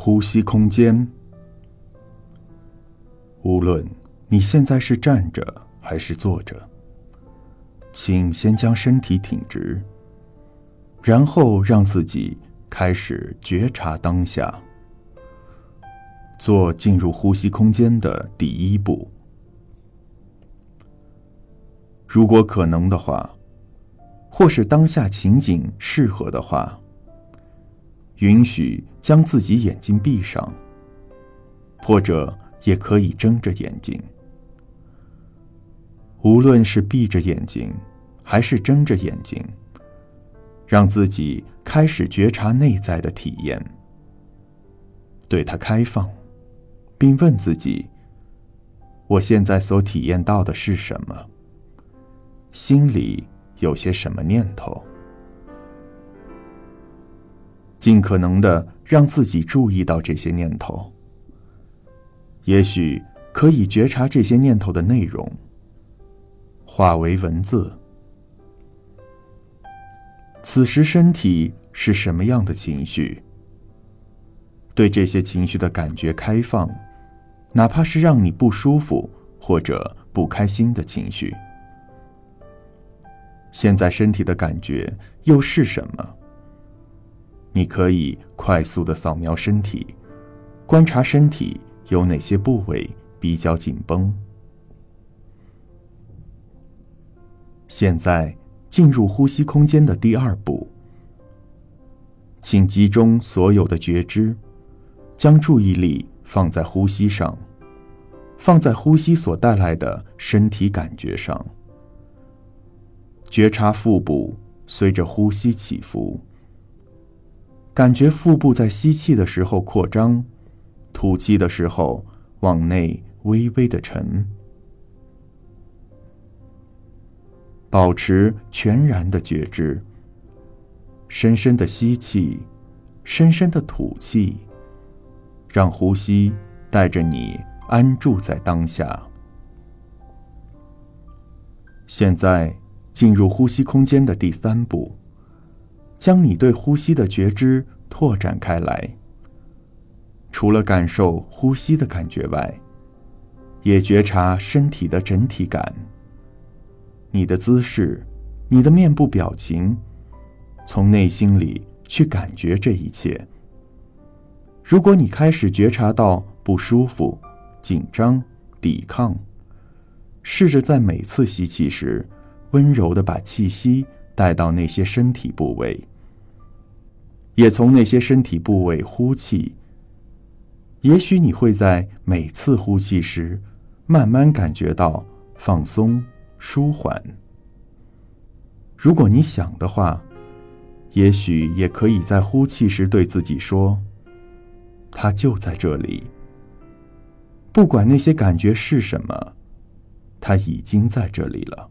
呼吸空间。无论你现在是站着还是坐着，请先将身体挺直，然后让自己开始觉察当下，做进入呼吸空间的第一步。如果可能的话，或是当下情景适合的话，允许将自己眼睛闭上，或者。也可以睁着眼睛。无论是闭着眼睛，还是睁着眼睛，让自己开始觉察内在的体验，对它开放，并问自己：我现在所体验到的是什么？心里有些什么念头？尽可能的让自己注意到这些念头。也许可以觉察这些念头的内容，化为文字。此时身体是什么样的情绪？对这些情绪的感觉开放，哪怕是让你不舒服或者不开心的情绪。现在身体的感觉又是什么？你可以快速的扫描身体，观察身体。有哪些部位比较紧绷？现在进入呼吸空间的第二步，请集中所有的觉知，将注意力放在呼吸上，放在呼吸所带来的身体感觉上，觉察腹部随着呼吸起伏，感觉腹部在吸气的时候扩张。吐气的时候，往内微微的沉，保持全然的觉知。深深的吸气，深深的吐气，让呼吸带着你安住在当下。现在进入呼吸空间的第三步，将你对呼吸的觉知拓展开来。除了感受呼吸的感觉外，也觉察身体的整体感。你的姿势，你的面部表情，从内心里去感觉这一切。如果你开始觉察到不舒服、紧张、抵抗，试着在每次吸气时，温柔的把气息带到那些身体部位，也从那些身体部位呼气。也许你会在每次呼气时，慢慢感觉到放松、舒缓。如果你想的话，也许也可以在呼气时对自己说：“它就在这里。不管那些感觉是什么，它已经在这里了。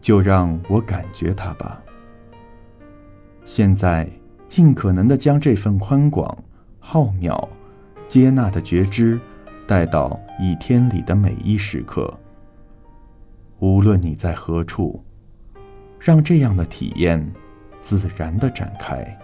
就让我感觉它吧。现在，尽可能的将这份宽广、浩渺。”接纳的觉知，带到一天里的每一时刻。无论你在何处，让这样的体验自然的展开。